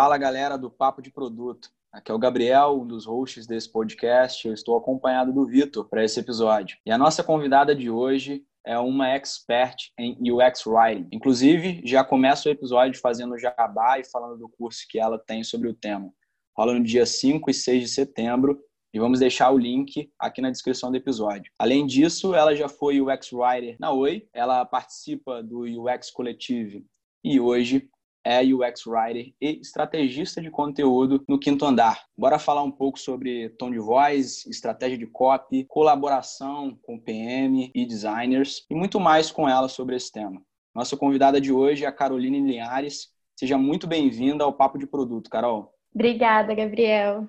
Fala galera do Papo de Produto. Aqui é o Gabriel, um dos hosts desse podcast. Eu estou acompanhado do Vitor para esse episódio. E a nossa convidada de hoje é uma expert em UX Writing. Inclusive, já começa o episódio fazendo jabá e falando do curso que ela tem sobre o tema. Rola no dia 5 e 6 de setembro e vamos deixar o link aqui na descrição do episódio. Além disso, ela já foi UX Writer na Oi, ela participa do UX Collective e hoje é UX Writer e estrategista de conteúdo no Quinto Andar. Bora falar um pouco sobre tom de voz, estratégia de copy, colaboração com PM e designers e muito mais com ela sobre esse tema. Nossa convidada de hoje é a Caroline Linhares. Seja muito bem-vinda ao Papo de Produto, Carol. Obrigada, Gabriel.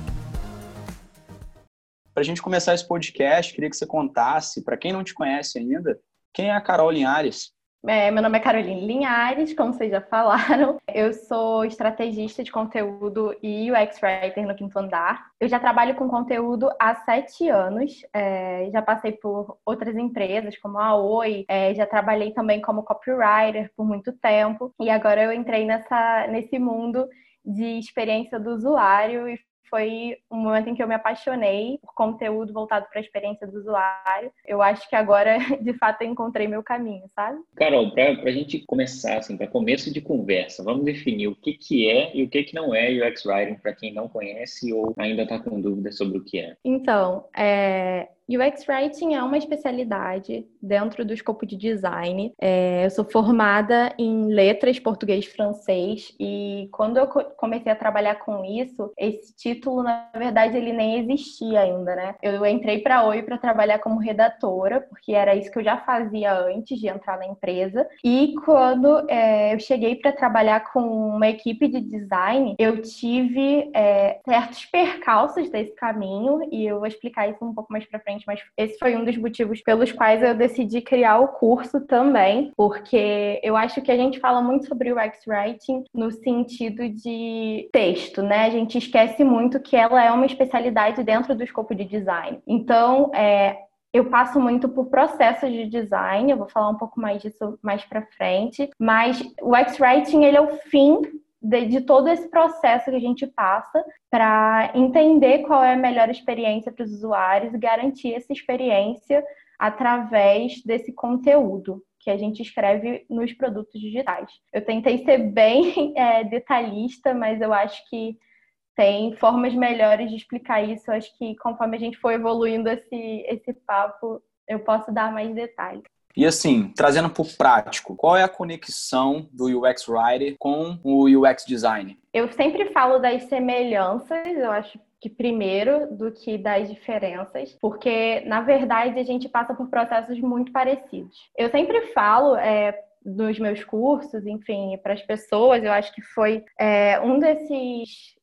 Para a gente começar esse podcast, queria que você contasse, para quem não te conhece ainda, quem é a Carol Linhares? É, meu nome é Caroline Linhares, como vocês já falaram. Eu sou estrategista de conteúdo e UX Writer no Quinto Andar. Eu já trabalho com conteúdo há sete anos. É, já passei por outras empresas, como a Oi. É, já trabalhei também como copywriter por muito tempo. E agora eu entrei nessa, nesse mundo de experiência do usuário e foi um momento em que eu me apaixonei por conteúdo voltado para a experiência do usuário. Eu acho que agora, de fato, eu encontrei meu caminho, sabe? Carol, para a gente começar, assim, para começo de conversa, vamos definir o que, que é e o que, que não é UX Writing para quem não conhece ou ainda está com dúvidas sobre o que é. Então, é, UX Writing é uma especialidade dentro do escopo de design. É, eu sou formada em letras português francês e quando eu comecei a trabalhar com isso, esse título, na verdade, ele nem existia ainda, né? Eu entrei para Oi para trabalhar como redatora, porque era isso que eu já fazia antes de entrar na empresa. E quando é, eu cheguei para trabalhar com uma equipe de design, eu tive é, certos percalços desse caminho e eu vou explicar isso um pouco mais para frente mas esse foi um dos motivos pelos quais eu decidi criar o curso também, porque eu acho que a gente fala muito sobre o UX Writing no sentido de texto, né? A gente esquece muito que ela é uma especialidade dentro do escopo de design. Então, é, eu passo muito por processos de design, eu vou falar um pouco mais disso mais para frente, mas o X-Writing ele é o fim de, de, todo esse processo que a gente passa para entender qual é a melhor experiência para os usuários e garantir essa experiência através desse conteúdo que a gente escreve nos produtos digitais. Eu tentei ser bem é, detalhista, mas eu acho que tem formas melhores de explicar isso. Eu acho que conforme a gente for evoluindo esse, esse papo, eu posso dar mais detalhes. E assim, trazendo para o prático, qual é a conexão do UX Writer com o UX Design? Eu sempre falo das semelhanças, eu acho que primeiro do que das diferenças, porque na verdade a gente passa por processos muito parecidos. Eu sempre falo é, nos meus cursos, enfim, para as pessoas, eu acho que foi é, um desses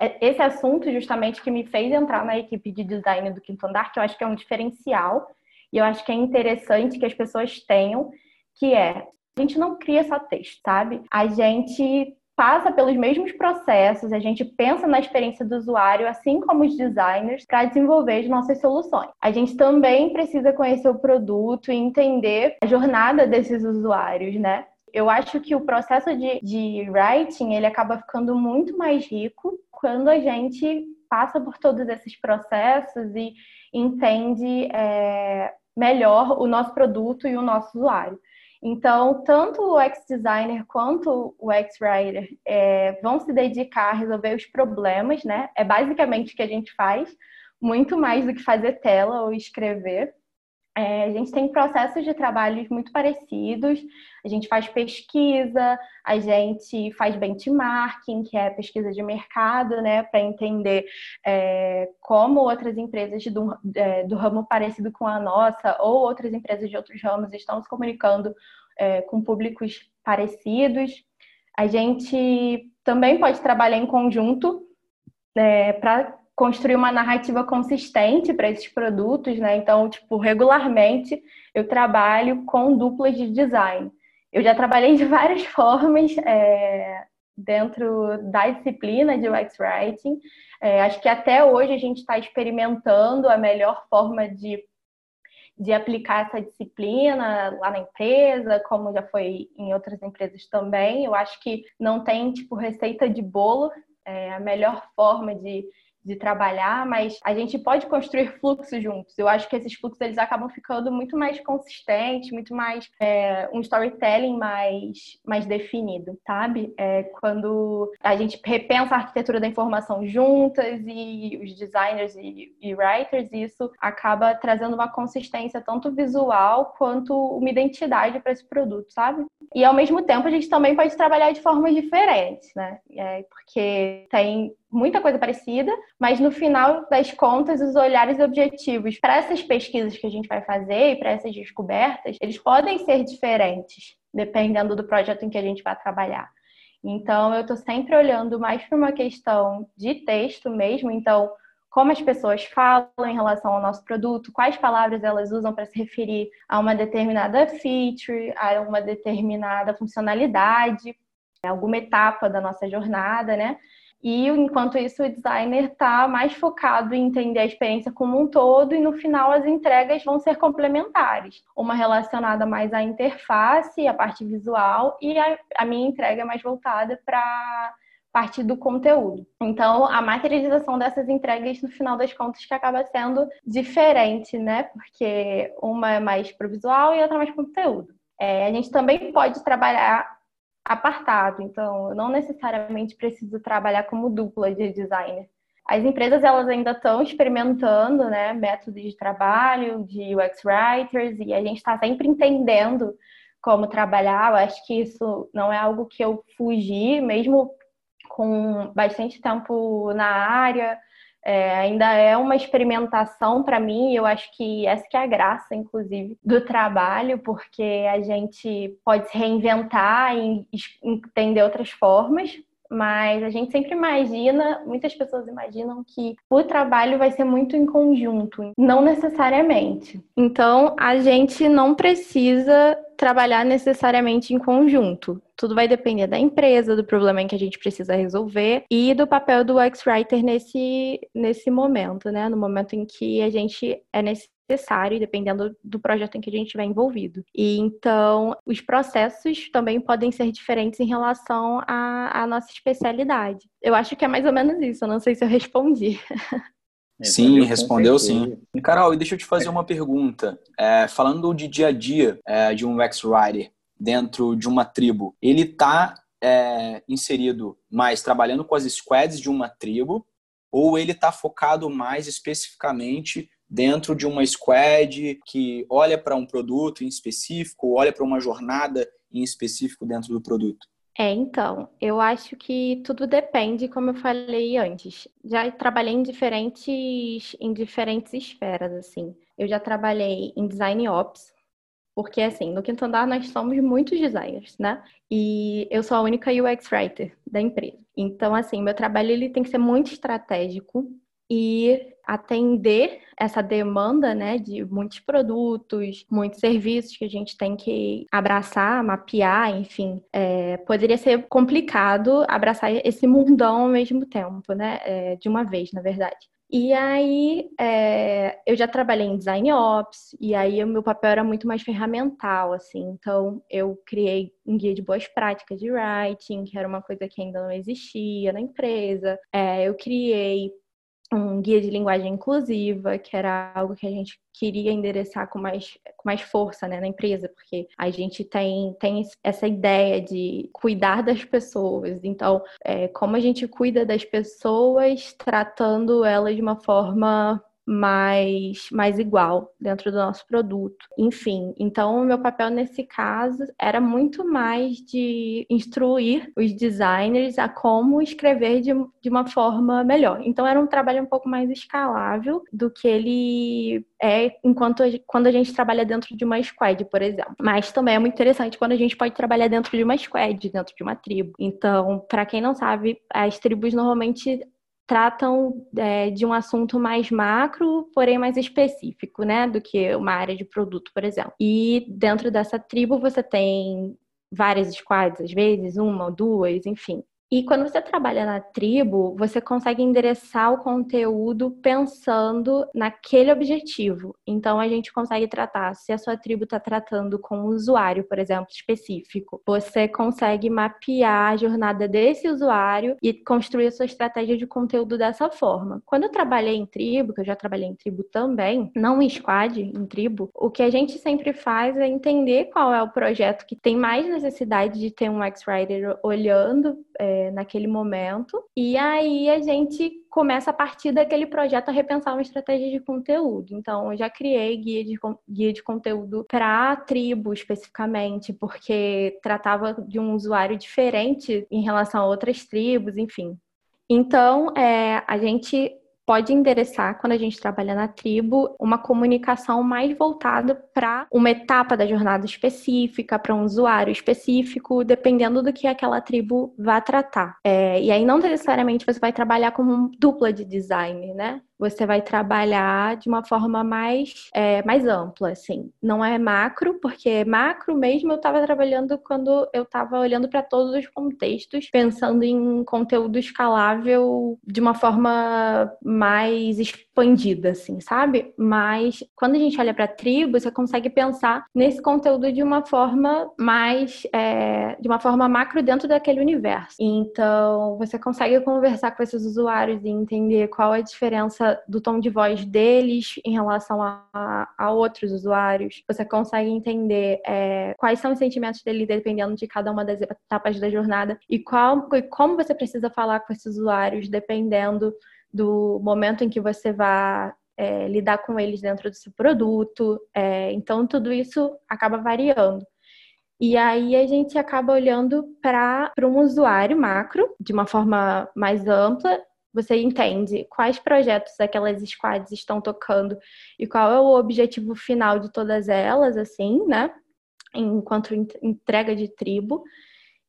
é, esse assunto justamente que me fez entrar na equipe de design do Quinto Andar, que eu acho que é um diferencial e eu acho que é interessante que as pessoas tenham, que é, a gente não cria só texto, sabe? A gente passa pelos mesmos processos, a gente pensa na experiência do usuário, assim como os designers, para desenvolver as nossas soluções. A gente também precisa conhecer o produto e entender a jornada desses usuários, né? Eu acho que o processo de, de writing ele acaba ficando muito mais rico quando a gente passa por todos esses processos e entende é, melhor o nosso produto e o nosso usuário. Então, tanto o X-Designer quanto o X-Writer é, vão se dedicar a resolver os problemas, né? É basicamente o que a gente faz, muito mais do que fazer tela ou escrever. É, a gente tem processos de trabalhos muito parecidos, a gente faz pesquisa, a gente faz benchmarking, que é pesquisa de mercado, né, para entender é, como outras empresas do, é, do, ramo parecido com a nossa ou outras empresas de outros ramos estão se comunicando é, com públicos parecidos. A gente também pode trabalhar em conjunto é, para construir uma narrativa consistente para esses produtos, né? Então, tipo, regularmente eu trabalho com duplas de design. Eu já trabalhei de várias formas é, dentro da disciplina de UX Writing. É, acho que até hoje a gente está experimentando a melhor forma de, de aplicar essa disciplina lá na empresa, como já foi em outras empresas também. Eu acho que não tem tipo receita de bolo. É a melhor forma de de trabalhar, mas a gente pode construir fluxos juntos. Eu acho que esses fluxos eles acabam ficando muito mais consistentes, muito mais é, um storytelling mais, mais definido, sabe? É, quando a gente repensa a arquitetura da informação juntas e os designers e, e writers, isso acaba trazendo uma consistência tanto visual quanto uma identidade para esse produto, sabe? E ao mesmo tempo a gente também pode trabalhar de formas diferentes, né? É, porque tem muita coisa parecida, mas no final das contas, os olhares objetivos para essas pesquisas que a gente vai fazer e para essas descobertas, eles podem ser diferentes, dependendo do projeto em que a gente vai trabalhar. Então, eu estou sempre olhando mais para uma questão de texto mesmo. Então, como as pessoas falam em relação ao nosso produto, quais palavras elas usam para se referir a uma determinada feature, a uma determinada funcionalidade, alguma etapa da nossa jornada, né? E enquanto isso, o designer está mais focado em entender a experiência como um todo, e no final as entregas vão ser complementares. Uma relacionada mais à interface, à parte visual, e a, a minha entrega é mais voltada para parte do conteúdo. Então, a materialização dessas entregas, no final das contas, que acaba sendo diferente, né? Porque uma é mais pro visual e outra mais pro conteúdo. É, a gente também pode trabalhar apartado, então eu não necessariamente preciso trabalhar como dupla de designer. As empresas elas ainda estão experimentando, né, métodos de trabalho, de UX writers e a gente está sempre entendendo como trabalhar. Eu acho que isso não é algo que eu fugi, mesmo com bastante tempo na área. É, ainda é uma experimentação para mim, eu acho que essa que é a graça, inclusive, do trabalho, porque a gente pode se reinventar e entender outras formas, mas a gente sempre imagina, muitas pessoas imaginam que o trabalho vai ser muito em conjunto, não necessariamente. Então, a gente não precisa trabalhar necessariamente em conjunto. Tudo vai depender da empresa, do problema em que a gente precisa resolver e do papel do X-Writer nesse, nesse momento, né? No momento em que a gente é necessário, dependendo do projeto em que a gente estiver envolvido. E então, os processos também podem ser diferentes em relação à, à nossa especialidade. Eu acho que é mais ou menos isso, eu não sei se eu respondi. Sim, respondeu sim. Carol, e deixa eu te fazer uma pergunta. É, falando de dia a dia é, de um UX Writer dentro de uma tribo, ele está é, inserido mais trabalhando com as squads de uma tribo ou ele está focado mais especificamente dentro de uma squad que olha para um produto em específico, olha para uma jornada em específico dentro do produto? É, então, eu acho que tudo depende, como eu falei antes. Já trabalhei em diferentes, em diferentes esferas, assim. Eu já trabalhei em design ops, porque assim, no quinto andar nós somos muitos designers, né? E eu sou a única UX writer da empresa. Então, assim, meu trabalho ele tem que ser muito estratégico e atender essa demanda, né, de muitos produtos, muitos serviços que a gente tem que abraçar, mapear, enfim, é, poderia ser complicado abraçar esse mundão ao mesmo tempo, né, é, de uma vez, na verdade. E aí, é, eu já trabalhei em design ops, e aí o meu papel era muito mais ferramental, assim. Então, eu criei um guia de boas práticas de writing, que era uma coisa que ainda não existia na empresa. É, eu criei um guia de linguagem inclusiva, que era algo que a gente queria endereçar com mais, com mais força né, na empresa, porque a gente tem, tem essa ideia de cuidar das pessoas. Então, é, como a gente cuida das pessoas, tratando elas de uma forma mais, mais igual dentro do nosso produto. Enfim, então o meu papel nesse caso era muito mais de instruir os designers a como escrever de, de uma forma melhor. Então era um trabalho um pouco mais escalável do que ele é enquanto quando a gente trabalha dentro de uma squad, por exemplo. Mas também é muito interessante quando a gente pode trabalhar dentro de uma squad, dentro de uma tribo. Então, para quem não sabe, as tribos normalmente tratam é, de um assunto mais macro, porém mais específico, né, do que uma área de produto, por exemplo. E dentro dessa tribo você tem várias squads, às vezes, uma ou duas, enfim. E quando você trabalha na tribo, você consegue endereçar o conteúdo pensando naquele objetivo. Então, a gente consegue tratar, se a sua tribo está tratando com um usuário, por exemplo, específico, você consegue mapear a jornada desse usuário e construir a sua estratégia de conteúdo dessa forma. Quando eu trabalhei em tribo, que eu já trabalhei em tribo também, não em squad, em tribo, o que a gente sempre faz é entender qual é o projeto que tem mais necessidade de ter um X-Writer olhando. É, naquele momento. E aí a gente começa a partir daquele projeto a repensar uma estratégia de conteúdo. Então, eu já criei guia de, guia de conteúdo para tribo especificamente, porque tratava de um usuário diferente em relação a outras tribos, enfim. Então, é, a gente pode endereçar, quando a gente trabalha na tribo, uma comunicação mais voltada para uma etapa da jornada específica, para um usuário específico, dependendo do que aquela tribo vai tratar. É, e aí, não necessariamente você vai trabalhar como dupla de design, né? Você vai trabalhar de uma forma mais, é, mais ampla, assim. Não é macro, porque macro mesmo eu estava trabalhando quando eu estava olhando para todos os contextos, pensando em conteúdo escalável de uma forma mais expandida, assim, sabe? Mas quando a gente olha para tribo, você consegue pensar nesse conteúdo de uma forma mais, é, de uma forma macro dentro daquele universo. Então, você consegue conversar com esses usuários e entender qual é a diferença do tom de voz deles em relação a, a outros usuários. Você consegue entender é, quais são os sentimentos dele dependendo de cada uma das etapas da jornada e, qual, e como você precisa falar com esses usuários dependendo do momento em que você vai é, lidar com eles dentro do seu produto. É, então, tudo isso acaba variando. E aí a gente acaba olhando para um usuário macro, de uma forma mais ampla, você entende quais projetos aquelas squads estão tocando e qual é o objetivo final de todas elas, assim, né? Enquanto entrega de tribo.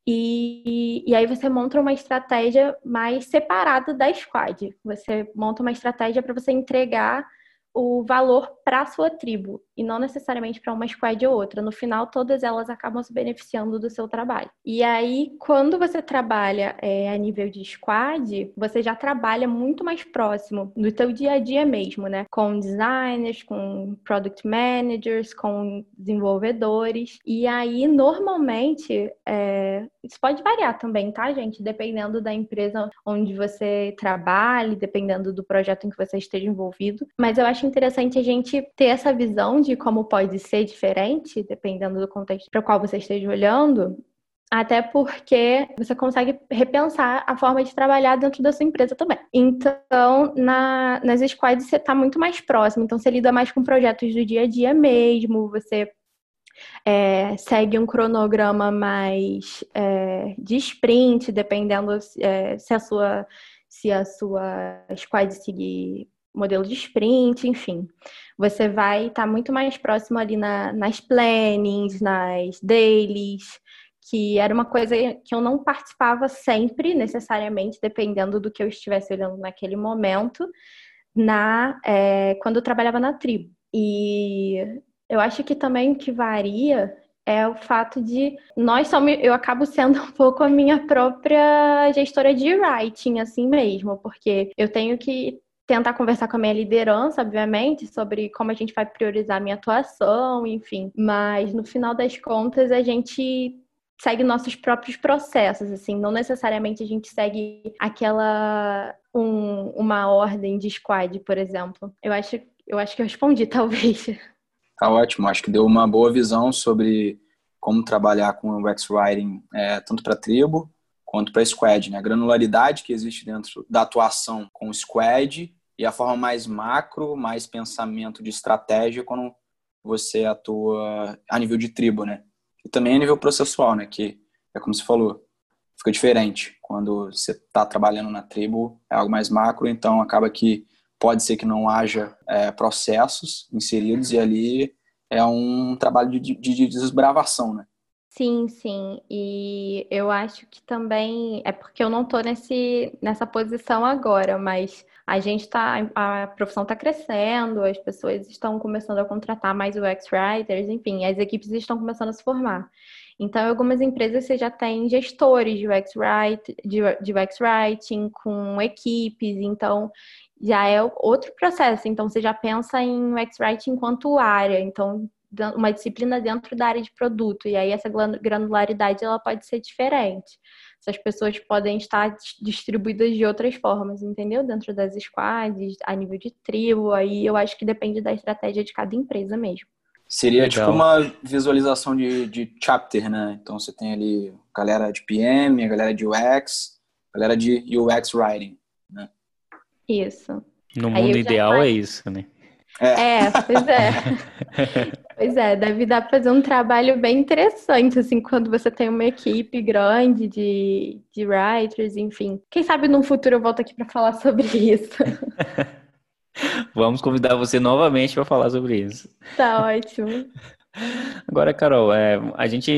E, e aí você monta uma estratégia mais separada da squad. Você monta uma estratégia para você entregar o valor para a sua tribo e não necessariamente para uma squad ou outra. No final, todas elas acabam se beneficiando do seu trabalho. E aí, quando você trabalha é, a nível de squad, você já trabalha muito mais próximo do teu dia a dia mesmo, né? Com designers, com product managers, com desenvolvedores. E aí, normalmente, é... isso pode variar também, tá, gente? Dependendo da empresa onde você trabalhe, dependendo do projeto em que você esteja envolvido. Mas eu acho interessante a gente ter essa visão de como pode ser diferente, dependendo do contexto para o qual você esteja olhando, até porque você consegue repensar a forma de trabalhar dentro da sua empresa também. Então, na, nas squads você está muito mais próximo, então você lida mais com projetos do dia a dia mesmo, você é, segue um cronograma mais é, de sprint, dependendo é, se a sua se a sua squad seguir modelo de sprint, enfim. Você vai estar tá muito mais próximo ali na, nas plannings, nas dailies, que era uma coisa que eu não participava sempre, necessariamente, dependendo do que eu estivesse olhando naquele momento, na é, quando eu trabalhava na tribo. E eu acho que também o que varia é o fato de nós somos, eu acabo sendo um pouco a minha própria gestora de writing, assim mesmo, porque eu tenho que tentar conversar com a minha liderança, obviamente, sobre como a gente vai priorizar a minha atuação, enfim. Mas no final das contas, a gente segue nossos próprios processos, assim, não necessariamente a gente segue aquela um, uma ordem de squad, por exemplo. Eu acho, eu acho que eu respondi, talvez. Tá ótimo, acho que deu uma boa visão sobre como trabalhar com o UX Writing, é, tanto para tribo quanto para squad, né? A granularidade que existe dentro da atuação com o squad e a forma mais macro, mais pensamento de estratégia quando você atua a nível de tribo, né? E também a nível processual, né? Que é como você falou, fica diferente. Quando você está trabalhando na tribo, é algo mais macro, então acaba que pode ser que não haja é, processos inseridos e ali é um trabalho de, de, de desbravação, né? Sim, sim. E eu acho que também é porque eu não estou nesse, nessa posição agora, mas a gente tá, a profissão está crescendo, as pessoas estão começando a contratar mais UX writers, enfim, as equipes estão começando a se formar. Então, algumas empresas você já tem gestores de UX, write, de UX writing com equipes, então já é outro processo. Então, você já pensa em UX writing enquanto área. Então, uma disciplina dentro da área de produto. E aí essa granularidade ela pode ser diferente. Essas pessoas podem estar distribuídas de outras formas, entendeu? Dentro das squads, a nível de tribo, aí eu acho que depende da estratégia de cada empresa mesmo. Seria tipo Legal. tipo uma visualização de, de chapter, né? Então você tem ali galera de PM, a galera de UX, a galera de UX Writing, né? Isso. No mundo ideal é isso, né? É, é pois é. pois é, deve dar para fazer um trabalho bem interessante, assim, quando você tem uma equipe grande de, de writers, enfim. Quem sabe no futuro eu volto aqui para falar sobre isso. Vamos convidar você novamente para falar sobre isso. Tá ótimo. Agora, Carol, é, a gente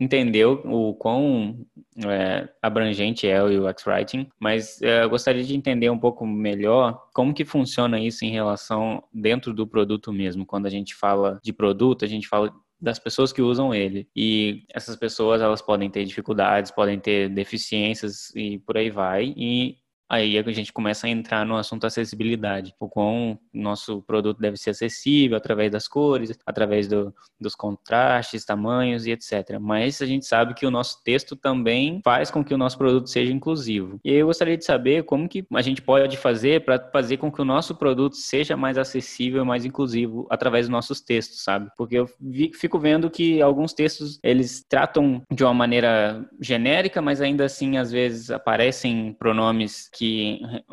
entendeu o quão é, abrangente é o UX Writing, mas é, eu gostaria de entender um pouco melhor como que funciona isso em relação dentro do produto mesmo. Quando a gente fala de produto, a gente fala das pessoas que usam ele. E essas pessoas, elas podem ter dificuldades, podem ter deficiências e por aí vai. E Aí a gente começa a entrar no assunto acessibilidade, o quão nosso produto deve ser acessível através das cores, através do, dos contrastes, tamanhos e etc. Mas a gente sabe que o nosso texto também faz com que o nosso produto seja inclusivo. E eu gostaria de saber como que a gente pode fazer para fazer com que o nosso produto seja mais acessível mais inclusivo através dos nossos textos, sabe? Porque eu fico vendo que alguns textos eles tratam de uma maneira genérica, mas ainda assim às vezes aparecem pronomes que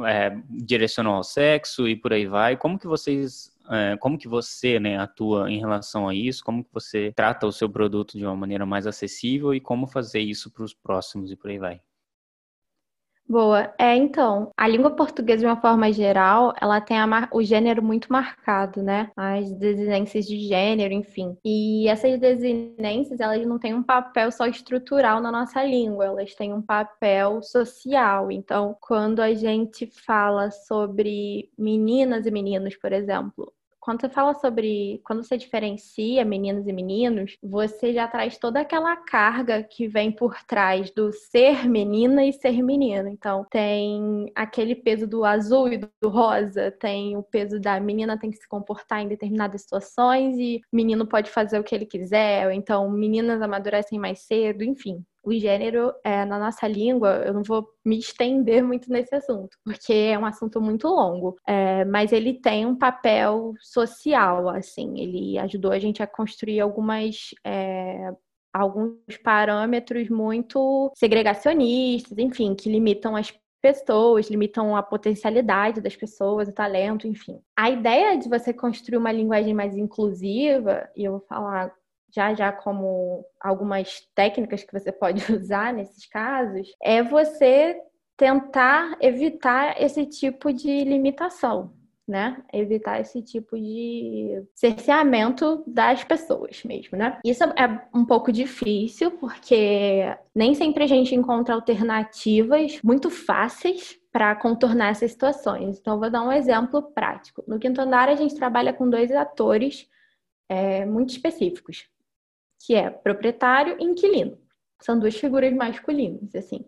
é, direcionam ao sexo e por aí vai. Como que vocês é, como que você né, atua em relação a isso? Como que você trata o seu produto de uma maneira mais acessível e como fazer isso para os próximos e por aí vai? Boa. É, então, a língua portuguesa, de uma forma geral, ela tem o gênero muito marcado, né? As desinências de gênero, enfim. E essas desinências, elas não têm um papel só estrutural na nossa língua, elas têm um papel social. Então, quando a gente fala sobre meninas e meninos, por exemplo, quando você fala sobre, quando você diferencia meninas e meninos, você já traz toda aquela carga que vem por trás do ser menina e ser menino. Então, tem aquele peso do azul e do rosa, tem o peso da menina tem que se comportar em determinadas situações e menino pode fazer o que ele quiser, ou então meninas amadurecem mais cedo, enfim o gênero é, na nossa língua, eu não vou me estender muito nesse assunto, porque é um assunto muito longo, é, mas ele tem um papel social, assim, ele ajudou a gente a construir algumas. É, alguns parâmetros muito segregacionistas, enfim, que limitam as pessoas, limitam a potencialidade das pessoas, o talento, enfim. A ideia de você construir uma linguagem mais inclusiva, e eu vou falar já já como algumas técnicas que você pode usar nesses casos, é você tentar evitar esse tipo de limitação, né? Evitar esse tipo de cerceamento das pessoas mesmo, né? Isso é um pouco difícil porque nem sempre a gente encontra alternativas muito fáceis para contornar essas situações. Então, vou dar um exemplo prático. No quinto andar, a gente trabalha com dois atores é, muito específicos que é proprietário e inquilino. São duas figuras masculinas, assim.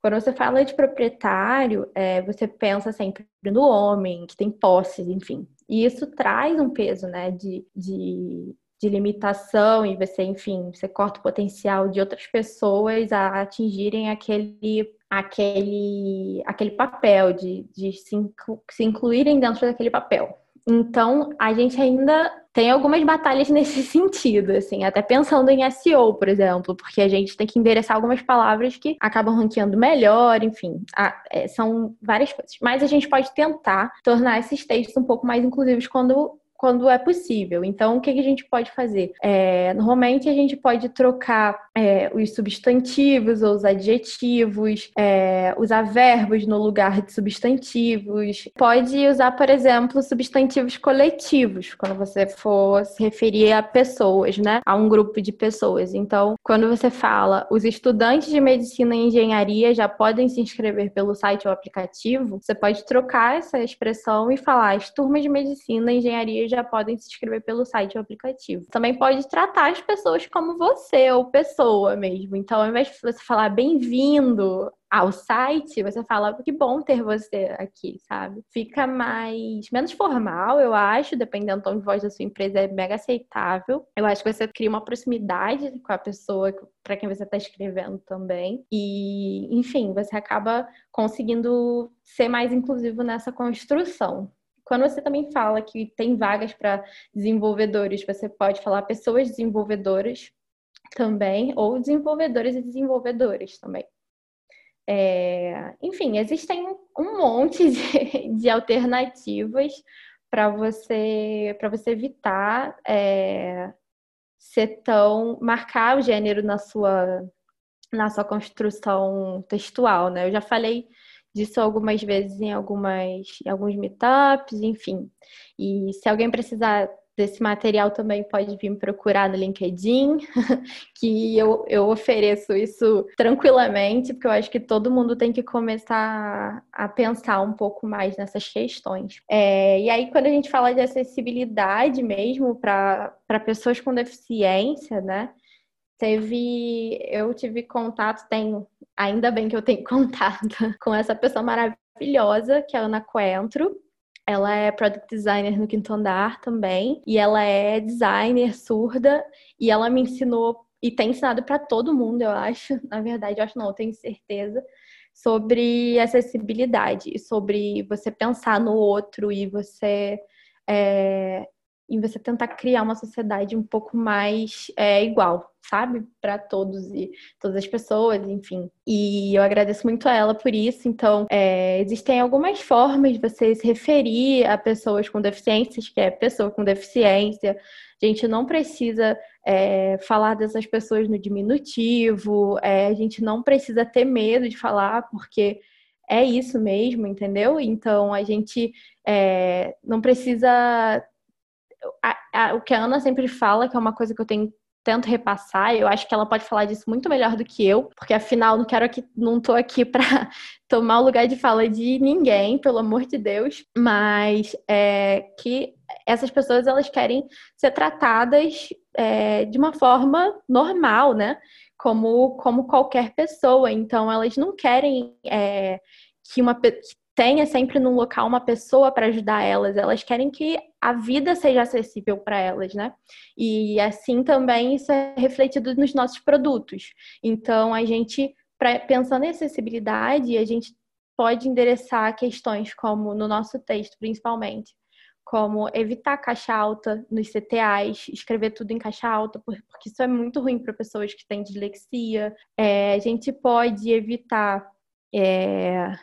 Quando você fala de proprietário, é, você pensa sempre no homem, que tem posses, enfim. E isso traz um peso, né, de, de, de limitação e você, enfim, você corta o potencial de outras pessoas a atingirem aquele aquele, aquele papel, de, de se, inclu, se incluírem dentro daquele papel. Então, a gente ainda tem algumas batalhas nesse sentido, assim, até pensando em SEO, por exemplo, porque a gente tem que endereçar algumas palavras que acabam ranqueando melhor, enfim, é, são várias coisas. Mas a gente pode tentar tornar esses textos um pouco mais inclusivos quando quando é possível. Então, o que, a gente pode fazer? É, normalmente, a gente pode trocar é, os substantivos ou os adjetivos, é, usar verbos no lugar de substantivos. Pode usar, por exemplo, substantivos coletivos, quando você for se referir a pessoas, né? A um grupo de pessoas. Então, quando você fala os estudantes de medicina e engenharia já podem se inscrever pelo site ou aplicativo, você pode trocar essa expressão e falar as turmas de medicina e engenharia já podem se inscrever pelo site ou aplicativo. Também pode tratar as pessoas como você ou pessoa mesmo. Então, ao invés de você falar bem-vindo ao site, você fala que bom ter você aqui, sabe? Fica mais menos formal, eu acho, dependendo do tom de voz da sua empresa, é mega aceitável. Eu acho que você cria uma proximidade com a pessoa para quem você está escrevendo também. E, enfim, você acaba conseguindo ser mais inclusivo nessa construção. Quando você também fala que tem vagas para desenvolvedores, você pode falar pessoas desenvolvedoras também, ou desenvolvedores e desenvolvedores também. É, enfim, existem um monte de, de alternativas para você para você evitar é, ser tão marcar o gênero na sua na sua construção textual, né? Eu já falei disso algumas vezes em algumas em alguns meetups, enfim. E se alguém precisar desse material também pode vir me procurar no LinkedIn, que eu, eu ofereço isso tranquilamente, porque eu acho que todo mundo tem que começar a pensar um pouco mais nessas questões. É, e aí, quando a gente fala de acessibilidade mesmo para pessoas com deficiência, né? Teve, eu tive contato, tenho, ainda bem que eu tenho contato com essa pessoa maravilhosa, que é a Ana Coentro, ela é product designer no Quinto Andar também, e ela é designer surda, e ela me ensinou e tem ensinado para todo mundo, eu acho. Na verdade, eu acho não, eu tenho certeza. Sobre acessibilidade sobre você pensar no outro e você é, você tentar criar uma sociedade um pouco mais é, igual, sabe? Para todos e todas as pessoas, enfim. E eu agradeço muito a ela por isso. Então, é, existem algumas formas de você se referir a pessoas com deficiências, que é pessoa com deficiência. A gente não precisa é, falar dessas pessoas no diminutivo, é, a gente não precisa ter medo de falar, porque é isso mesmo, entendeu? Então, a gente é, não precisa a, a, o que a Ana sempre fala, que é uma coisa que eu tenho tento repassar, eu acho que ela pode falar disso muito melhor do que eu, porque afinal não quero aqui, não tô aqui para tomar o lugar de fala de ninguém, pelo amor de Deus, mas é que essas pessoas elas querem ser tratadas é, de uma forma normal, né? Como, como qualquer pessoa. Então elas não querem é, que uma que tenha sempre num local uma pessoa para ajudar elas. Elas querem que a vida seja acessível para elas, né? E assim também isso é refletido nos nossos produtos. Então, a gente, pra, pensando em acessibilidade, a gente pode endereçar questões como no nosso texto, principalmente, como evitar caixa alta nos CTAs, escrever tudo em caixa alta, porque isso é muito ruim para pessoas que têm dislexia. É, a gente pode evitar é,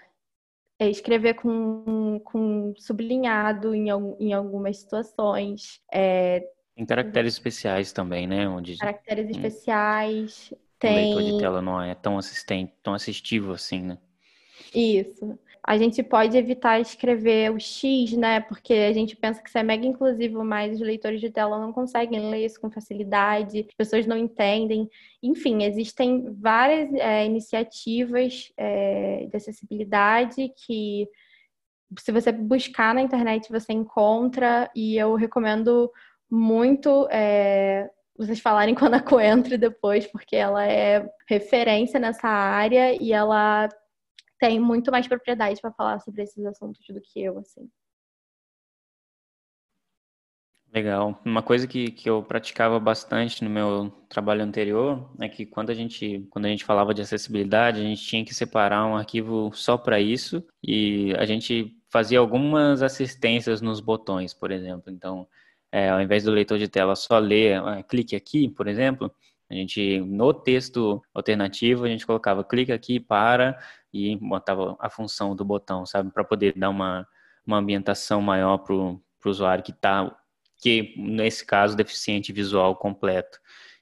é, escrever com, com sublinhado em, em algumas situações. É, tem caracteres especiais também, né? Onde caracteres especiais. O tem... leitor de tela não é tão assistente, tão assistivo assim, né? Isso a gente pode evitar escrever o X, né? Porque a gente pensa que isso é mega inclusivo, mas os leitores de tela não conseguem ler isso com facilidade, as pessoas não entendem. Enfim, existem várias é, iniciativas é, de acessibilidade que, se você buscar na internet, você encontra, e eu recomendo muito. É, vocês falarem com a Coentro depois, porque ela é referência nessa área e ela tem muito mais propriedade para falar sobre esses assuntos do que eu, assim. Legal. Uma coisa que, que eu praticava bastante no meu trabalho anterior é que quando a gente quando a gente falava de acessibilidade, a gente tinha que separar um arquivo só para isso e a gente fazia algumas assistências nos botões, por exemplo. Então, é, ao invés do leitor de tela só ler, é, clique aqui, por exemplo, a gente no texto alternativo a gente colocava clique aqui para e botava a função do botão, sabe, para poder dar uma, uma ambientação maior para o usuário que está que nesse caso deficiente visual completo.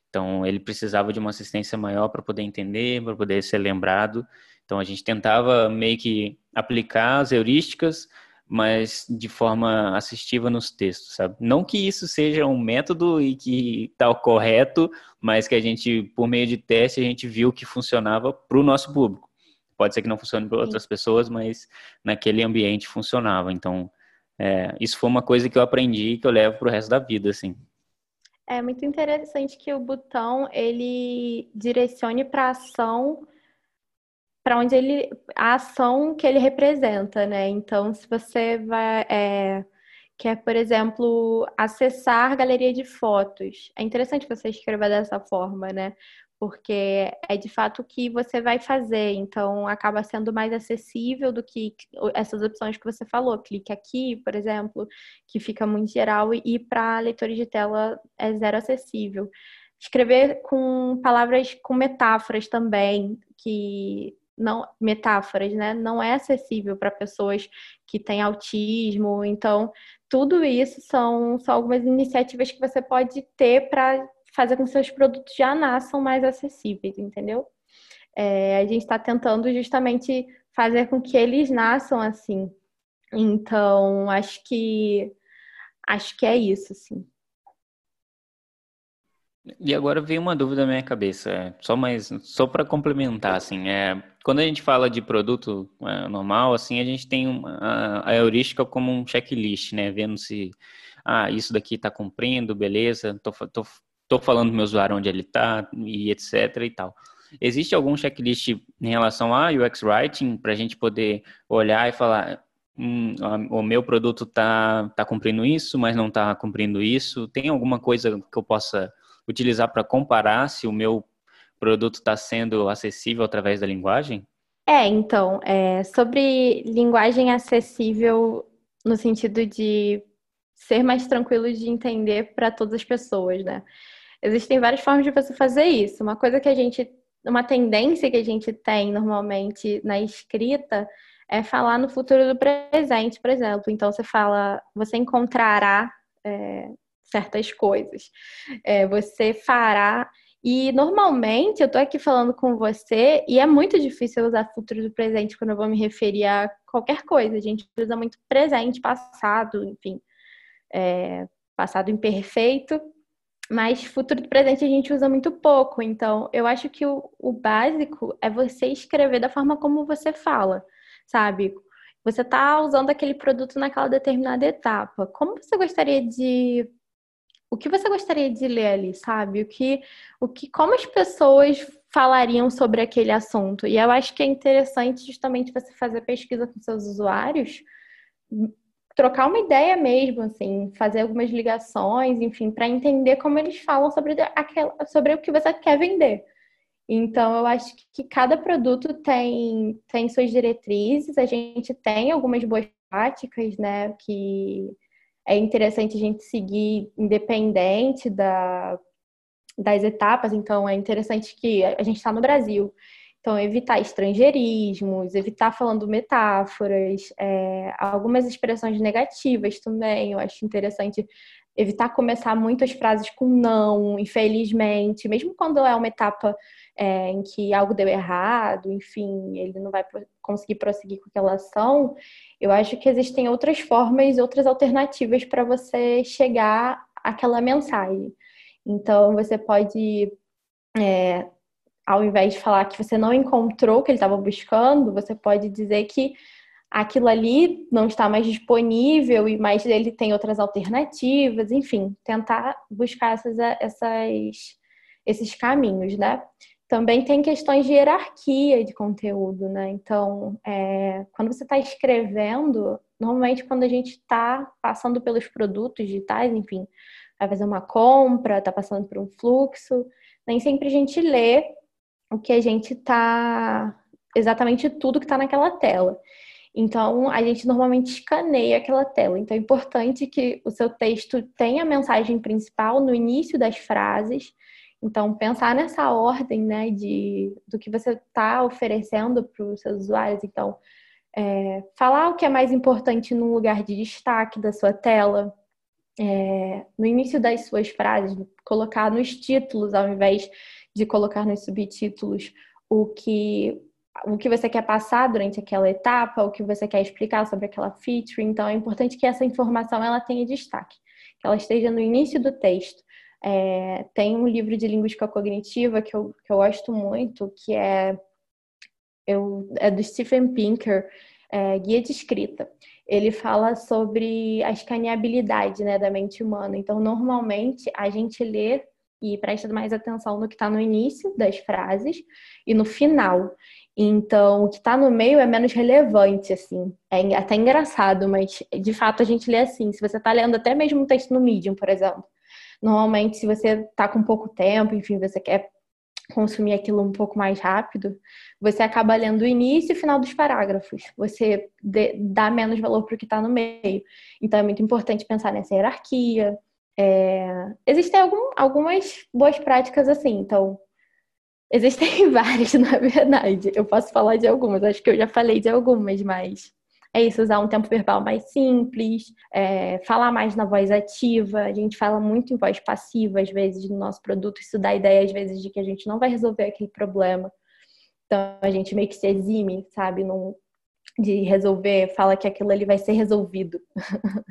Então ele precisava de uma assistência maior para poder entender, para poder ser lembrado. Então a gente tentava meio que aplicar as heurísticas, mas de forma assistiva nos textos, sabe? Não que isso seja um método e que está o correto, mas que a gente, por meio de teste, a gente viu que funcionava para o nosso público. Pode ser que não funcione para outras pessoas, mas naquele ambiente funcionava. Então, é, isso foi uma coisa que eu aprendi e que eu levo para o resto da vida, assim. É muito interessante que o botão ele direcione para ação para onde ele a ação que ele representa, né? Então, se você vai é, quer, por exemplo, acessar galeria de fotos, é interessante você escrever dessa forma, né? porque é de fato o que você vai fazer, então acaba sendo mais acessível do que essas opções que você falou. Clique aqui, por exemplo, que fica muito geral, e para leitores de tela é zero acessível. Escrever com palavras com metáforas também, que não metáforas, né? Não é acessível para pessoas que têm autismo. Então, tudo isso são, são algumas iniciativas que você pode ter para fazer com que seus produtos já nasçam mais acessíveis, entendeu? É, a gente está tentando justamente fazer com que eles nasçam assim. Então, acho que acho que é isso, sim. E agora veio uma dúvida na minha cabeça, é, só mais, só para complementar, assim, é, quando a gente fala de produto é, normal, assim, a gente tem uma, a, a heurística como um checklist, né, vendo se, ah, isso daqui está cumprindo, beleza, tô, tô estou falando do meu usuário onde ele está e etc e tal. Existe algum checklist em relação a UX Writing para a gente poder olhar e falar hum, o meu produto está tá cumprindo isso, mas não está cumprindo isso? Tem alguma coisa que eu possa utilizar para comparar se o meu produto está sendo acessível através da linguagem? É, então, é, sobre linguagem acessível no sentido de ser mais tranquilo de entender para todas as pessoas, né? Existem várias formas de você fazer isso. Uma coisa que a gente, uma tendência que a gente tem normalmente na escrita é falar no futuro do presente, por exemplo. Então você fala, você encontrará é, certas coisas, é, você fará. E normalmente eu tô aqui falando com você e é muito difícil usar futuro do presente quando eu vou me referir a qualquer coisa. A gente usa muito presente, passado, enfim, é, passado imperfeito mas futuro e presente a gente usa muito pouco. Então, eu acho que o, o básico é você escrever da forma como você fala, sabe? Você está usando aquele produto naquela determinada etapa. Como você gostaria de o que você gostaria de ler ali, sabe? O que, o que, como as pessoas falariam sobre aquele assunto? E eu acho que é interessante justamente você fazer pesquisa com seus usuários, trocar uma ideia mesmo, assim, fazer algumas ligações, enfim, para entender como eles falam sobre, aquela, sobre o que você quer vender. Então, eu acho que cada produto tem, tem suas diretrizes, a gente tem algumas boas práticas, né, que é interessante a gente seguir independente da, das etapas, então é interessante que a gente está no Brasil, então, evitar estrangeirismos, evitar falando metáforas, é, algumas expressões negativas também. Eu acho interessante evitar começar muitas frases com não, infelizmente, mesmo quando é uma etapa é, em que algo deu errado, enfim, ele não vai conseguir prosseguir com aquela ação. Eu acho que existem outras formas, outras alternativas para você chegar àquela mensagem. Então, você pode é, ao invés de falar que você não encontrou o que ele estava buscando, você pode dizer que aquilo ali não está mais disponível e mais ele tem outras alternativas, enfim, tentar buscar essas, essas, esses caminhos, né? Também tem questões de hierarquia de conteúdo, né? Então, é, quando você está escrevendo, normalmente quando a gente está passando pelos produtos digitais, enfim, vai fazer uma compra, está passando por um fluxo, nem sempre a gente lê o que a gente tá exatamente tudo que está naquela tela. Então, a gente normalmente escaneia aquela tela. Então, é importante que o seu texto tenha a mensagem principal no início das frases. Então, pensar nessa ordem, né, de, do que você está oferecendo para os seus usuários. Então, é, falar o que é mais importante no lugar de destaque da sua tela. é, no início das suas frases, colocar nos títulos, ao invés de colocar nos subtítulos, o que o que você quer passar durante aquela etapa, o que você quer explicar sobre aquela feature. Então, é importante que essa informação ela tenha destaque, que ela esteja no início do texto. É, tem um livro de linguística cognitiva que eu, que eu gosto muito, que é, eu, é do Stephen Pinker, é, Guia de Escrita. Ele fala sobre a escaneabilidade né, da mente humana. Então, normalmente, a gente lê e presta mais atenção no que está no início das frases e no final. Então, o que está no meio é menos relevante, assim. É até engraçado, mas de fato a gente lê assim. Se você está lendo até mesmo um texto no Medium, por exemplo, normalmente se você está com pouco tempo, enfim, você quer consumir aquilo um pouco mais rápido, você acaba lendo o início e o final dos parágrafos. Você dá menos valor para o que está no meio. Então, é muito importante pensar nessa hierarquia. É... Existem algum, algumas boas práticas assim. Então, Existem várias, na verdade. Eu posso falar de algumas, acho que eu já falei de algumas, mas é isso, usar um tempo verbal mais simples, é, falar mais na voz ativa. A gente fala muito em voz passiva, às vezes, no nosso produto. Isso dá ideia, às vezes, de que a gente não vai resolver aquele problema. Então, a gente meio que se exime, sabe? Num, de resolver, fala que aquilo ali vai ser resolvido.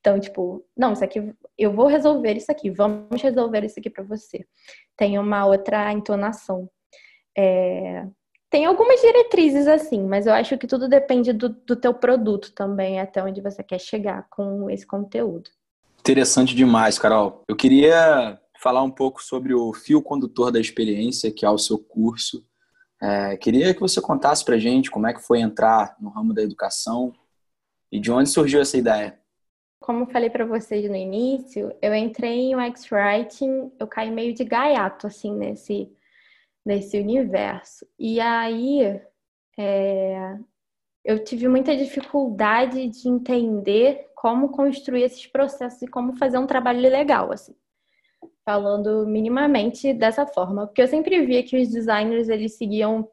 então, tipo, não, isso aqui, eu vou resolver isso aqui, vamos resolver isso aqui para você. Tem uma outra entonação. É... Tem algumas diretrizes assim, mas eu acho que tudo depende do, do teu produto também, até onde você quer chegar com esse conteúdo. Interessante demais, Carol. Eu queria falar um pouco sobre o fio condutor da experiência, que é o seu curso é, queria que você contasse para gente como é que foi entrar no ramo da educação e de onde surgiu essa ideia. Como falei para vocês no início, eu entrei em UX Writing, eu caí meio de gaiato, assim, nesse, nesse universo. E aí, é, eu tive muita dificuldade de entender como construir esses processos e como fazer um trabalho legal, assim falando minimamente dessa forma, porque eu sempre via que os designers eles seguiam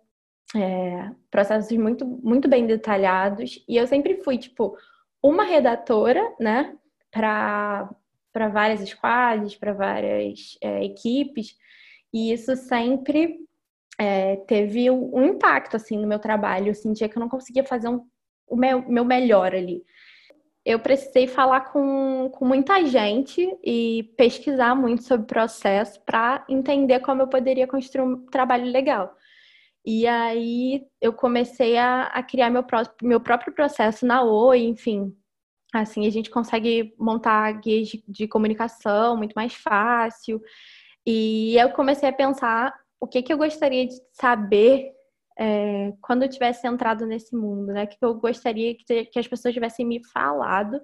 é, processos muito, muito bem detalhados e eu sempre fui tipo uma redatora, né, para para várias squads, para várias é, equipes e isso sempre é, teve um impacto assim no meu trabalho. Eu sentia que eu não conseguia fazer um, o meu, meu melhor ali eu precisei falar com, com muita gente e pesquisar muito sobre o processo para entender como eu poderia construir um trabalho legal. E aí eu comecei a, a criar meu, pró meu próprio processo na Oi, enfim. Assim a gente consegue montar guias de, de comunicação muito mais fácil. E eu comecei a pensar o que, que eu gostaria de saber é, quando eu tivesse entrado nesse mundo, né? Que eu gostaria que, que as pessoas tivessem me falado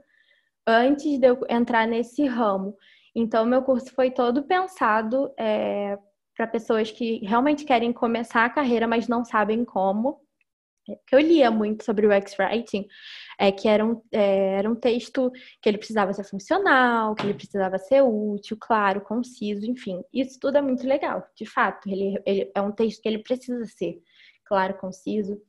antes de eu entrar nesse ramo. Então, meu curso foi todo pensado é, para pessoas que realmente querem começar a carreira, mas não sabem como. Que eu lia muito sobre o X-Writing, é que era um, é, era um texto que ele precisava ser funcional, que ele precisava ser útil, claro, conciso, enfim. Isso tudo é muito legal, de fato. Ele, ele é um texto que ele precisa ser claro, conciso.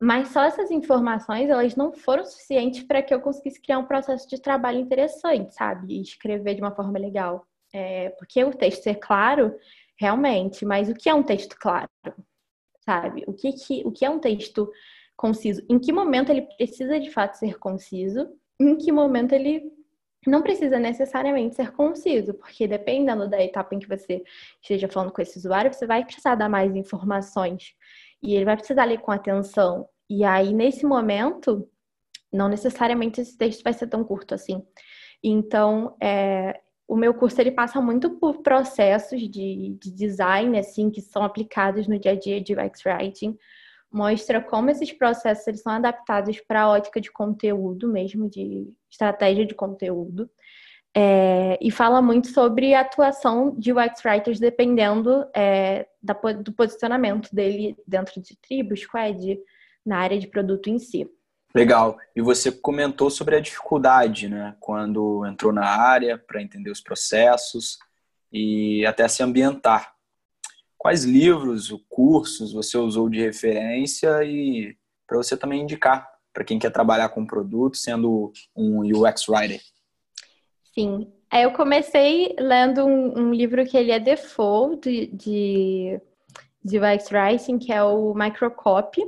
Mas só essas informações, elas não foram suficientes para que eu conseguisse criar um processo de trabalho interessante, sabe? E escrever de uma forma legal. É, porque o texto é claro, realmente, mas o que é um texto claro? Sabe? O que, que, o que é um texto conciso? Em que momento ele precisa de fato ser conciso? Em que momento ele não precisa necessariamente ser conciso, porque dependendo da etapa em que você esteja falando com esse usuário, você vai precisar dar mais informações e ele vai precisar ler com atenção. E aí, nesse momento, não necessariamente esse texto vai ser tão curto assim. Então, é, o meu curso ele passa muito por processos de, de, design, assim, que são aplicados no dia a dia de UX Writing. Mostra como esses processos eles são adaptados para a ótica de conteúdo mesmo, de estratégia de conteúdo. É, e fala muito sobre a atuação de UX Writers dependendo é, da, do posicionamento dele dentro de tribos, squad, na área de produto em si. Legal. E você comentou sobre a dificuldade, né, quando entrou na área para entender os processos e até se ambientar. Quais livros, cursos você usou de referência e para você também indicar para quem quer trabalhar com produto sendo um UX writer? Sim. É, eu comecei lendo um, um, livro que ele é default de, de, de UX Writing, que é o Microcopy,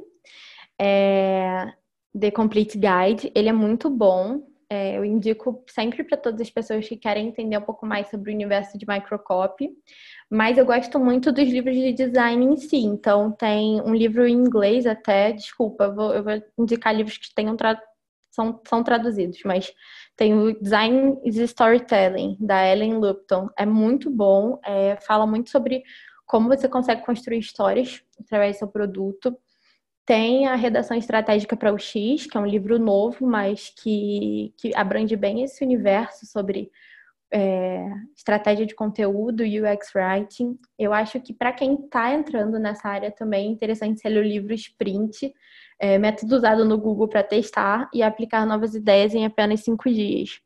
é, The Complete Guide. Ele é muito bom. É, eu indico sempre para todas as pessoas que querem entender um pouco mais sobre o universo de microcopy. Mas eu gosto muito dos livros de design em si. Então, tem um livro em inglês até, desculpa, eu vou, eu vou indicar livros que tenham tra são, são traduzidos, mas tem o Design is Storytelling, da Ellen Lupton. É muito bom, é, fala muito sobre como você consegue construir histórias através do seu produto. Tem a redação estratégica para o X, que é um livro novo, mas que, que abrange bem esse universo sobre é, estratégia de conteúdo UX Writing. Eu acho que para quem está entrando nessa área também é interessante ser o livro Sprint, é, método usado no Google para testar e aplicar novas ideias em apenas cinco dias.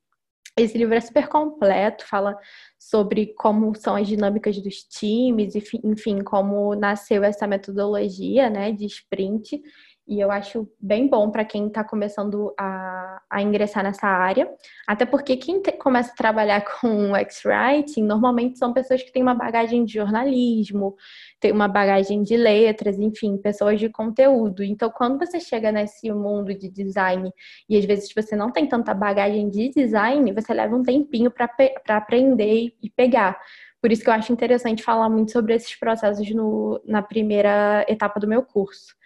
Esse livro é super completo, fala sobre como são as dinâmicas dos times, enfim, como nasceu essa metodologia né, de sprint. E eu acho bem bom para quem está começando a, a, ingressar nessa área. Até porque quem te, começa a trabalhar com X-Writing normalmente são pessoas que têm uma bagagem de jornalismo, tem uma bagagem de letras, enfim, pessoas de conteúdo. Então, quando você chega nesse mundo de design e às vezes você não tem tanta bagagem de design, você leva um tempinho para aprender e pegar. Por isso que eu acho interessante falar muito sobre esses processos no, na primeira etapa do meu curso.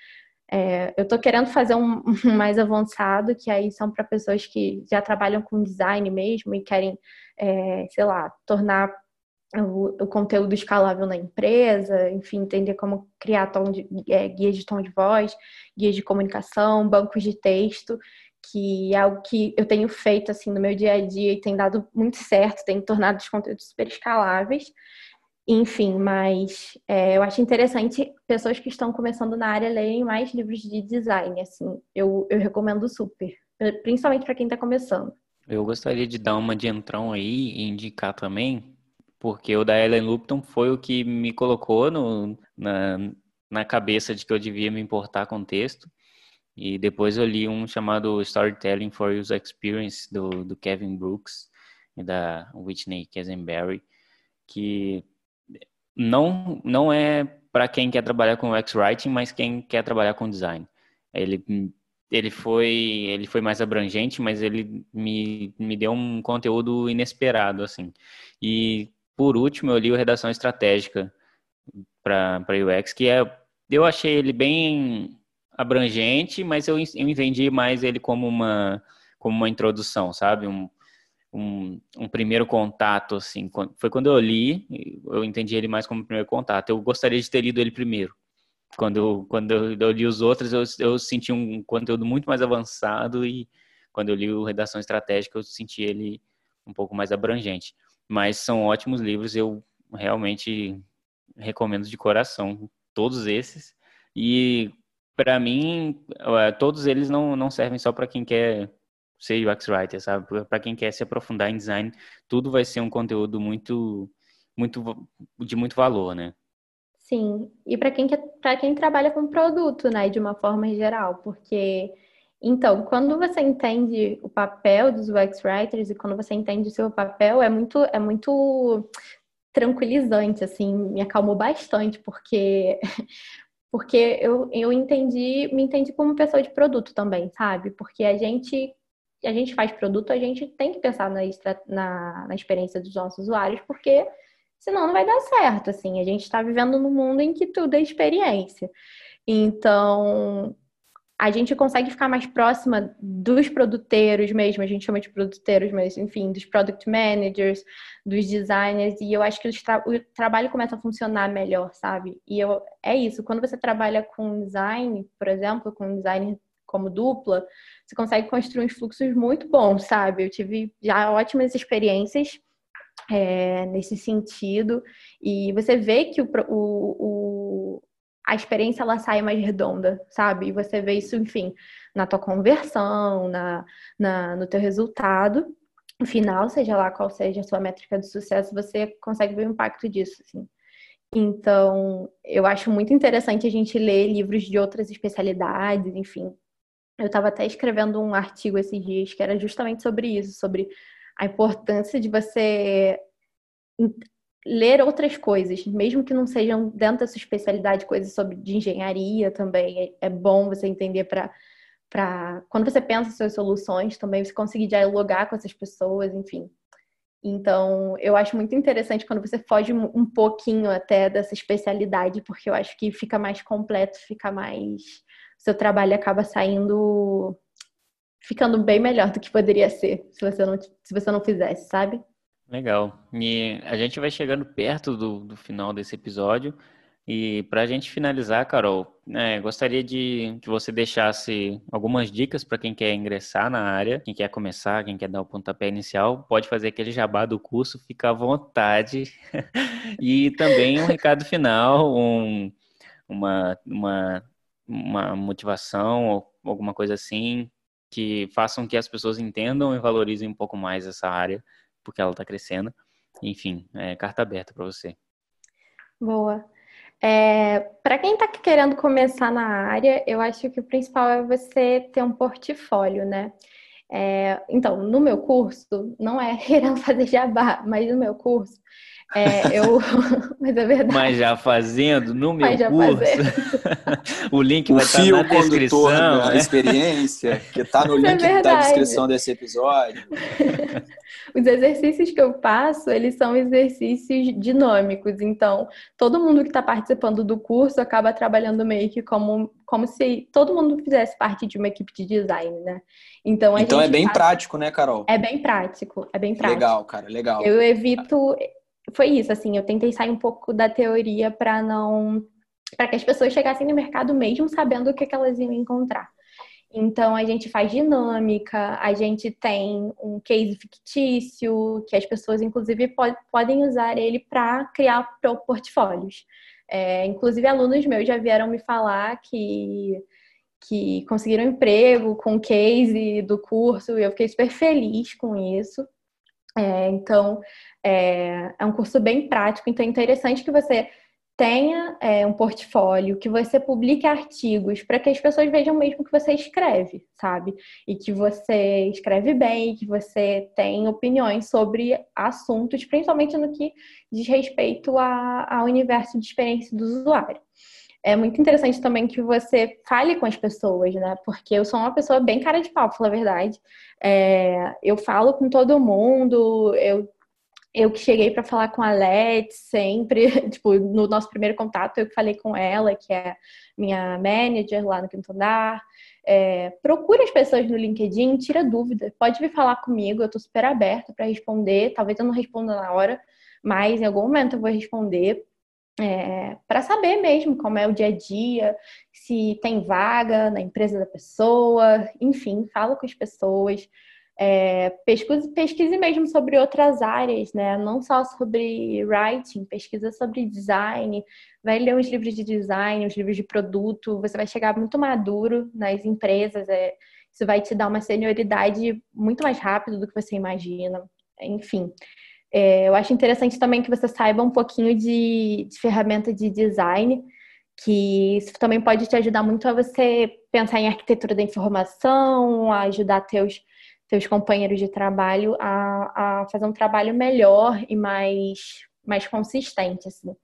É, eu estou querendo fazer um, um, mais avançado, que aí são para pessoas que já trabalham com design mesmo e querem, é, sei lá, tornar o, o, conteúdo escalável na empresa, enfim, entender como criar tom de, é, guias de tom de voz, guias de comunicação, bancos de texto, que é algo que eu tenho feito assim no meu dia a dia e tem dado muito certo, tem tornado os conteúdos super escaláveis. Enfim, mas é, eu acho interessante pessoas que estão começando na área lerem mais livros de design, assim, eu, eu recomendo super, principalmente para quem está começando. Eu gostaria de dar uma de entrão aí e indicar também, porque o da Ellen Lupton foi o que me colocou no, na, na cabeça de que eu devia me importar com o texto. E depois eu li um chamado Storytelling for User Experience, do, do Kevin Brooks e da Whitney Kesenberry, que não, não é para quem quer trabalhar com UX Writing, mas quem quer trabalhar com design. Ele, ele, foi, ele foi mais abrangente, mas ele me, me deu um conteúdo inesperado, assim. E, por último, eu li o Redação Estratégica para UX, que é, eu achei ele bem abrangente, mas eu, eu entendi mais ele como uma, como uma introdução, sabe? Um, um, um, primeiro contato, assim. Foi quando eu li, eu entendi ele mais como primeiro contato. Eu gostaria de ter lido ele primeiro. Quando eu, quando eu, li os outros, eu, eu senti um conteúdo muito mais avançado e quando eu li o Redação Estratégica, eu senti ele um pouco mais abrangente. Mas são ótimos livros, eu realmente recomendo de coração todos esses. E para mim, eh, todos eles não, não servem só para quem quer ser UX writer, sabe? Para quem quer se aprofundar em design, tudo vai ser um conteúdo muito, muito de muito valor, né? Sim, e para quem para quem trabalha com produto, né, de uma forma geral, porque então, quando você entende o papel dos UX writers e quando você entende o seu papel, é muito é muito tranquilizante, assim, me acalmou bastante, porque porque eu, eu entendi, me entendi como pessoa de produto também, sabe? Porque a gente a gente faz produto, a gente tem que pensar na, na, na experiência dos nossos usuários, porque senão não vai dar certo, assim. A gente está vivendo num mundo em que tudo é experiência. Então, a gente consegue ficar mais próxima dos produteiros mesmo, a gente chama de produteiros, mas enfim, dos product managers, dos designers, e eu acho que tra o trabalho começa a funcionar melhor, sabe? E eu, é isso, quando você trabalha com design, por exemplo, com design como dupla, você consegue construir uns fluxos muito bons, sabe? Eu tive já ótimas experiências é, nesse sentido, e você vê que o, o, o, a experiência ela sai mais redonda, sabe? E você vê isso, enfim, na tua conversão, na, na, no teu resultado final, seja lá qual seja a sua métrica de sucesso, você consegue ver o impacto disso, assim. Então, eu acho muito interessante a gente ler livros de outras especialidades, enfim, eu estava até escrevendo um artigo esses dias que era justamente sobre isso, sobre a importância de você ler outras coisas, mesmo que não sejam dentro da sua especialidade, coisas sobre de engenharia também. É, é bom você entender para para quando você pensa em suas soluções também você conseguir dialogar com essas pessoas, enfim. Então, eu acho muito interessante quando você foge um pouquinho até dessa especialidade, porque eu acho que fica mais completo, fica mais seu trabalho acaba saindo ficando bem melhor do que poderia ser se você não se você não fizesse, sabe? Legal. E a gente vai chegando perto do, do final desse episódio. E para a gente finalizar, Carol, é, gostaria de que você deixasse algumas dicas para quem quer ingressar na área, quem quer começar, quem quer dar o pontapé inicial, pode fazer aquele jabá do curso, fica à vontade. e também um recado final, um, uma, uma, uma motivação ou alguma coisa assim que façam que as pessoas entendam e valorizem um pouco mais essa área, porque ela está crescendo. Enfim, é carta aberta para você. Boa. É, para quem está querendo começar na área, eu acho que o principal é você ter um portfólio, né? É, então, no meu curso, não é querendo fazer jabá, mas no meu curso, é, eu, mas é verdade. Mas já fazendo no meu curso, o link o vai estar na descrição. Da né? experiência, que está no link é da descrição desse episódio. Os exercícios que eu passo, eles são exercícios dinâmicos. Então, todo mundo que está participando do curso acaba trabalhando meio que como, como se todo mundo fizesse parte de uma equipe de design, né? Então, então é bem prático, né, Carol? É bem prático, é bem prático. Legal, cara, legal. Eu evito foi isso, assim, eu tentei sair um pouco da teoria para não para que as pessoas chegassem no mercado mesmo sabendo o que, que elas iam encontrar. Então a gente faz dinâmica, a gente tem um case fictício, que as pessoas inclusive pode, podem usar ele para criar portfólios. É, inclusive alunos meus já vieram me falar que que conseguiram emprego com case do curso e eu fiquei super feliz com isso. É, então, é, é, um curso bem prático, então é interessante que você tenha é, um portfólio, que você publique artigos para que as pessoas vejam mesmo que você escreve, sabe? E que você escreve bem, que você tem opiniões sobre assuntos, principalmente no que diz respeito ao universo de experiência do usuário. É muito interessante também que você fale com as pessoas, né? Porque eu sou uma pessoa bem cara de pau, pra falar a verdade. É, eu falo com todo mundo, eu eu que cheguei para falar com a Let sempre, tipo, no nosso primeiro contato, eu que falei com ela, que é minha manager lá no Quinto Andar. É, procure as pessoas no LinkedIn, tira dúvida, pode vir falar comigo, eu estou super aberta para responder. Talvez eu não responda na hora, mas em algum momento eu vou responder. É, para saber mesmo como é o dia a dia, se tem vaga na empresa da pessoa, enfim, falo com as pessoas. É, pesquise, pesquise mesmo sobre outras áreas, né? Não só sobre writing, pesquisa sobre design, vai ler os livros de design, os livros de produto, você vai chegar muito maduro nas empresas, é, isso vai te dar uma senioridade muito mais rápido do que você imagina. Enfim, é, eu acho interessante também que você saiba um pouquinho de, de ferramenta de design, que isso também pode te ajudar muito a você pensar em arquitetura da informação, a ajudar teus seus companheiros de trabalho a, a fazer um trabalho melhor e mais, mais consistente, assim.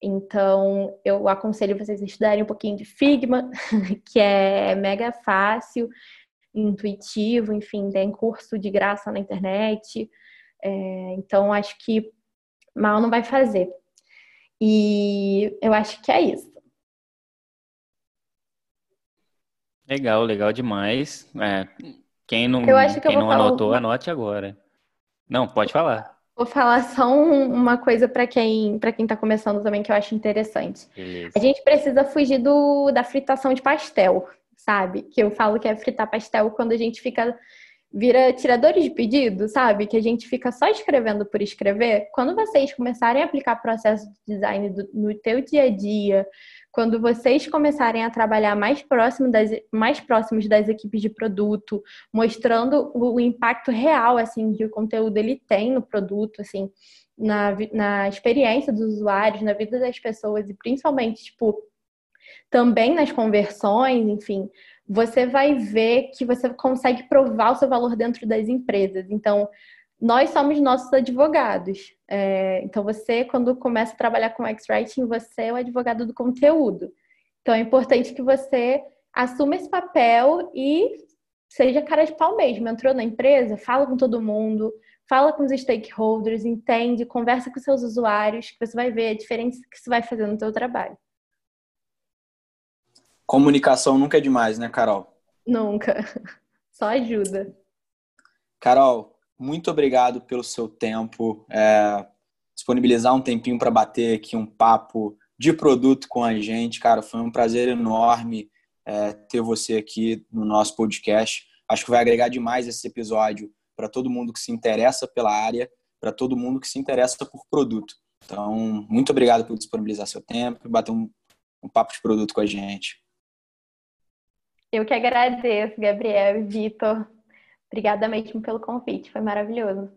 Então, eu aconselho vocês a estudarem um pouquinho de Figma, que é mega fácil, intuitivo, enfim, tem curso de graça na internet. É, então, acho que mal não vai fazer. E eu acho que é isso. Legal, legal demais. É, quem não, eu acho que quem não anotou, anote agora. Não, pode falar. Vou falar só uma coisa para quem para quem está começando também que eu acho interessante. Beleza. A gente precisa fugir do, da fritação de pastel, sabe? Que eu falo que é fritar pastel quando a gente fica vira tiradores de pedido, sabe? Que a gente fica só escrevendo por escrever. Quando vocês começarem a aplicar processo de design do, no teu dia a dia, quando vocês começarem a trabalhar mais próximo das mais próximos das equipes de produto, mostrando o, impacto real assim que o conteúdo ele tem no produto, assim, na, na experiência dos usuários, na vida das pessoas e principalmente tipo também nas conversões, enfim, você vai ver que você consegue provar o seu valor dentro das empresas. Então, nós somos nossos advogados. É, então, você, quando começa a trabalhar com X-Writing, você é o advogado do conteúdo. Então, é importante que você assuma esse papel e seja cara de pau mesmo. Entrou na empresa, fala com todo mundo, fala com os stakeholders, entende, conversa com seus usuários, que você vai ver a diferença que isso vai fazer no seu trabalho. Comunicação nunca é demais, né, Carol? Nunca. Só ajuda. Carol, muito obrigado pelo seu tempo, é, disponibilizar um tempinho para bater aqui um papo de produto com a gente. Cara, foi um prazer enorme é, ter você aqui no nosso podcast. Acho que vai agregar demais esse episódio para todo mundo que se interessa pela área, para todo mundo que se interessa por produto. Então, muito obrigado por disponibilizar seu tempo e bater um, um papo de produto com a gente. Eu que agradeço, Gabriel e Vitor. Obrigada mesmo pelo convite, foi maravilhoso.